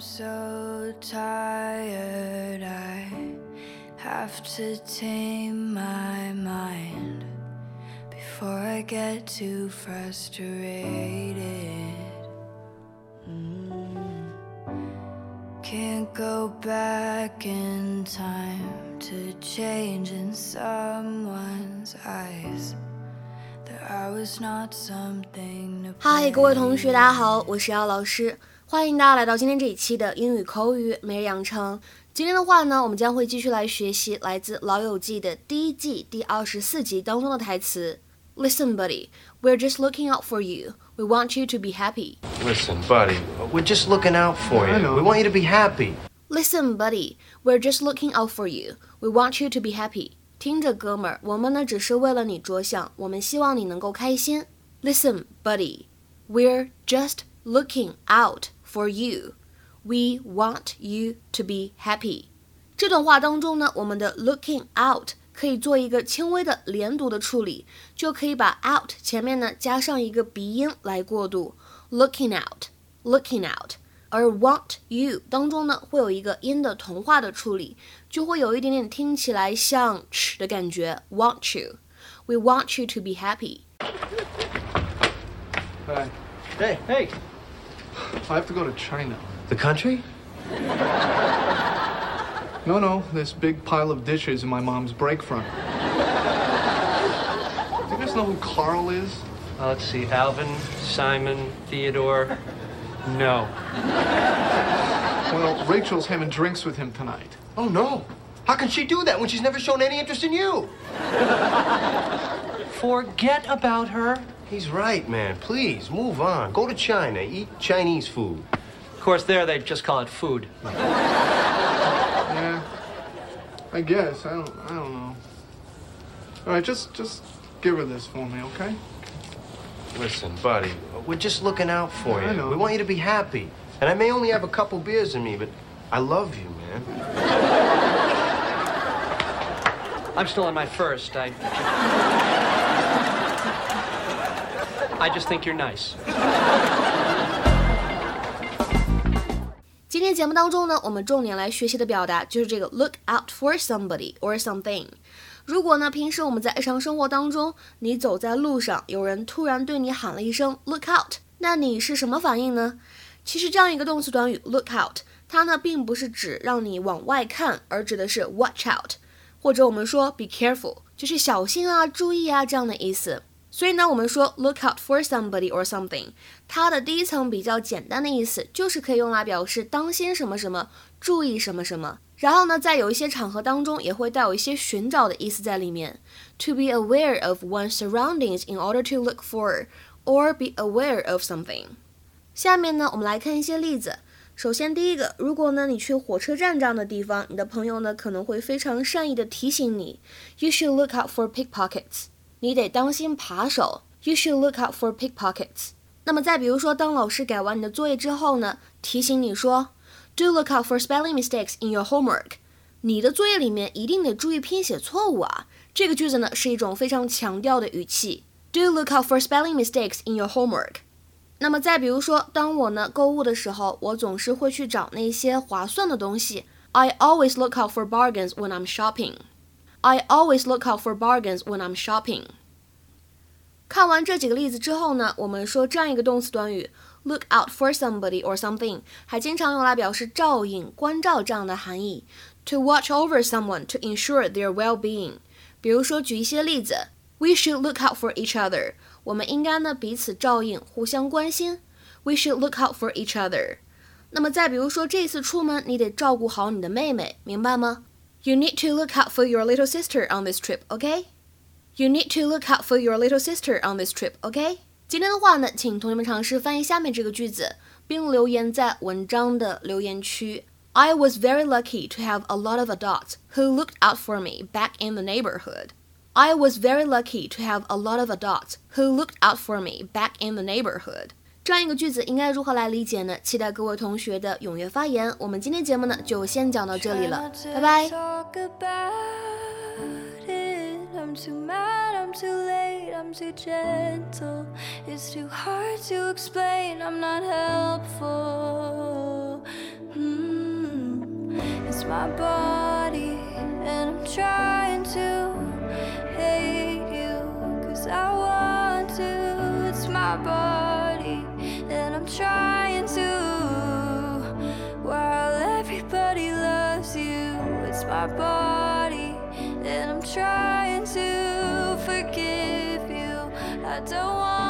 so tired, I have to tame my mind before I get too frustrated. Mm. Can't go back in time to change in someone's eyes. That I was not something to 嗨，各位同学，大家好，我是姚老师， 欢迎大家来到今天这一期的英语口语每日养成。今天的话呢，我们将会继续来学习来自《老友记》的第一季第二十四集当中的台词。Listen, buddy, we're just looking out for you. We want you to be happy. Listen, buddy, we're just looking out for I you. know. We want you to be happy. Listen, buddy, we're just looking out for you. We want you to be happy. 听着，哥们儿，我们呢只是为了你着想，我们希望你能够开心。Listen, buddy, we're just looking out for you. We want you to be happy. 这段话当中呢，我们的 looking out 可以做一个轻微的连读的处理，就可以把 out 前面呢加上一个鼻音来过渡。Looking out, looking out. 而 want you 当中呢，会有一个音的同化的处理，就会有一点点听起来像 ch 的感觉。Want you, we want you to be happy. Hi. Hey, hey. I have to go to China. The country? No, no, this big pile of dishes in my mom's break front. Do you guys know who Carl is? Uh, let's see, Alvin, Simon, Theodore. No. Well, Rachel's having drinks with him tonight. Oh, no. How can she do that when she's never shown any interest in you? Forget about her. He's right, man. Please, move on. Go to China. Eat Chinese food. Of course, there they just call it food. Yeah. I guess. I don't I don't know. All right, just just give her this for me, okay? Listen, buddy, we're just looking out for you. I know. We want you to be happy. And I may only have a couple beers in me, but I love you, man. I'm still on my first. I. I just think you're nice. 今天节目当中呢，我们重点来学习的表达就是这个 look out for somebody or something。如果呢，平时我们在日常生活当中，你走在路上，有人突然对你喊了一声 look out，那你是什么反应呢？其实这样一个动词短语 look out，它呢并不是指让你往外看，而指的是 watch out，或者我们说 be careful，就是小心啊、注意啊这样的意思。所以呢，我们说 look out for somebody or something，它的第一层比较简单的意思就是可以用来表示当心什么什么，注意什么什么。然后呢，在有一些场合当中，也会带有一些寻找的意思在里面。To be aware of one's surroundings in order to look for or be aware of something。下面呢，我们来看一些例子。首先，第一个，如果呢你去火车站这样的地方，你的朋友呢可能会非常善意的提醒你，You should look out for pickpockets。你得当心扒手。You should look out for pickpockets。那么再比如说，当老师改完你的作业之后呢，提醒你说，Do look out for spelling mistakes in your homework。你的作业里面一定得注意拼写错误啊。这个句子呢是一种非常强调的语气。Do look out for spelling mistakes in your homework。那么再比如说，当我呢购物的时候，我总是会去找那些划算的东西。I always look out for bargains when I'm shopping. I always look out for bargains when I'm shopping. 看完这几个例子之后呢，我们说这样一个动词短语 look out for somebody or something，还经常用来表示照应、关照这样的含义。To watch over someone to ensure their well-being。比如说，举一些例子，We should look out for each other。我们应该呢彼此照应，互相关心。We should look out for each other。那么再比如说，这次出门你得照顾好你的妹妹，明白吗 ？You need to look out for your little sister on this trip, okay? You need to look out for your little sister on this trip, okay? 今天的话呢，请同学们尝试翻译下面这个句子，并留言在文章的留言区。I was very lucky to have a lot of adults who looked out for me back in the neighborhood. I was very lucky to have a lot of adults who looked out for me back in the neighborhood. 这样一个句子应该如何来理解呢？期待各位同学的踊跃发言。我们今天节目呢就先讲到这里了，拜拜。I'm too mad, I'm too late, I'm too gentle. It's too hard to explain, I'm not helpful. Mm. It's my body, and I'm trying to hate you, cause I want to. It's my body, trying to. While everybody loves you, it's my body, and I'm trying to forgive you. I don't want